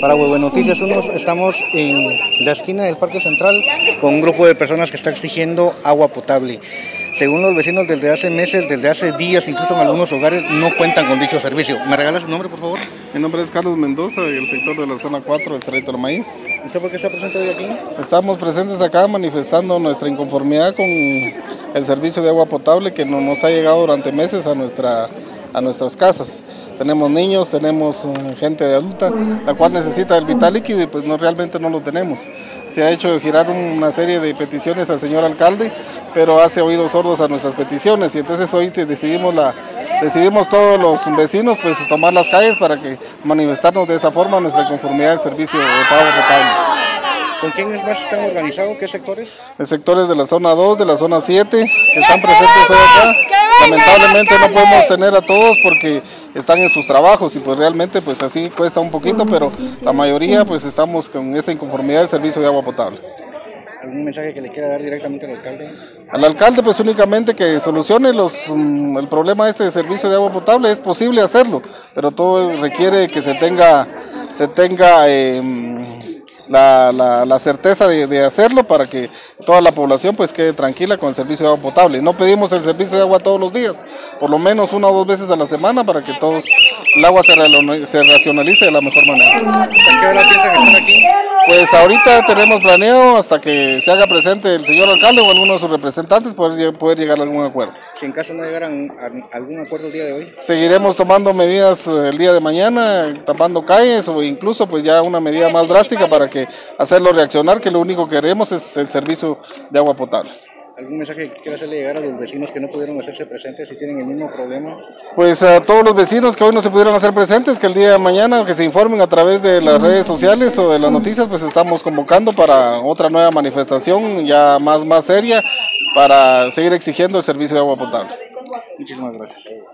Para Huevo Noticias estamos en la esquina del Parque Central con un grupo de personas que está exigiendo agua potable. Según los vecinos, desde hace meses, desde hace días, incluso en algunos hogares, no cuentan con dicho servicio. ¿Me regalas su nombre, por favor? Mi nombre es Carlos Mendoza, del sector de la zona 4 del Cerrito del Maíz. ¿Usted por qué está presente hoy aquí? Estamos presentes acá manifestando nuestra inconformidad con el servicio de agua potable que no nos ha llegado durante meses a, nuestra, a nuestras casas. Tenemos niños, tenemos eh, gente adulta, la cual necesita el vital líquido y pues no, realmente no lo tenemos. Se ha hecho girar una serie de peticiones al señor alcalde, pero hace oídos sordos a nuestras peticiones y entonces hoy decidimos, la, decidimos todos los vecinos pues tomar las calles para que manifestarnos de esa forma nuestra conformidad al servicio de agua potable. ¿Con quiénes más están organizados? ¿Qué sectores? De sectores de la zona 2, de la zona 7, que están presentes hoy acá. Lamentablemente no podemos tener a todos porque están en sus trabajos y pues realmente pues así cuesta un poquito, pero la mayoría pues estamos con esa inconformidad del servicio de agua potable. ¿Algún mensaje que le quiera dar directamente al alcalde? Al alcalde pues únicamente que solucione los, mm, el problema este de servicio de agua potable, es posible hacerlo, pero todo requiere que se tenga, se tenga eh, la, la, la certeza de, de, hacerlo para que toda la población pues quede tranquila con el servicio de agua potable. No pedimos el servicio de agua todos los días, por lo menos una o dos veces a la semana para que todos el agua se, se racionalice de la mejor manera. ¿A qué hora piensan estar aquí? Pues ahorita tenemos planeado hasta que se haga presente el señor alcalde o alguno de sus representantes poder, poder llegar a algún acuerdo. Si en caso no llegaran a algún acuerdo el día de hoy. Seguiremos tomando medidas eh, el día de mañana, tapando calles o incluso pues ya una medida más drástica para que hacerlo reaccionar, que lo único que queremos es el servicio de agua potable. ¿Algún mensaje que quiera hacerle llegar a los vecinos que no pudieron hacerse presentes y tienen el mismo problema? Pues a todos los vecinos que hoy no se pudieron hacer presentes, que el día de mañana que se informen a través de las redes sociales o de las noticias, pues estamos convocando para otra nueva manifestación ya más, más seria para seguir exigiendo el servicio de agua potable. Muchísimas gracias.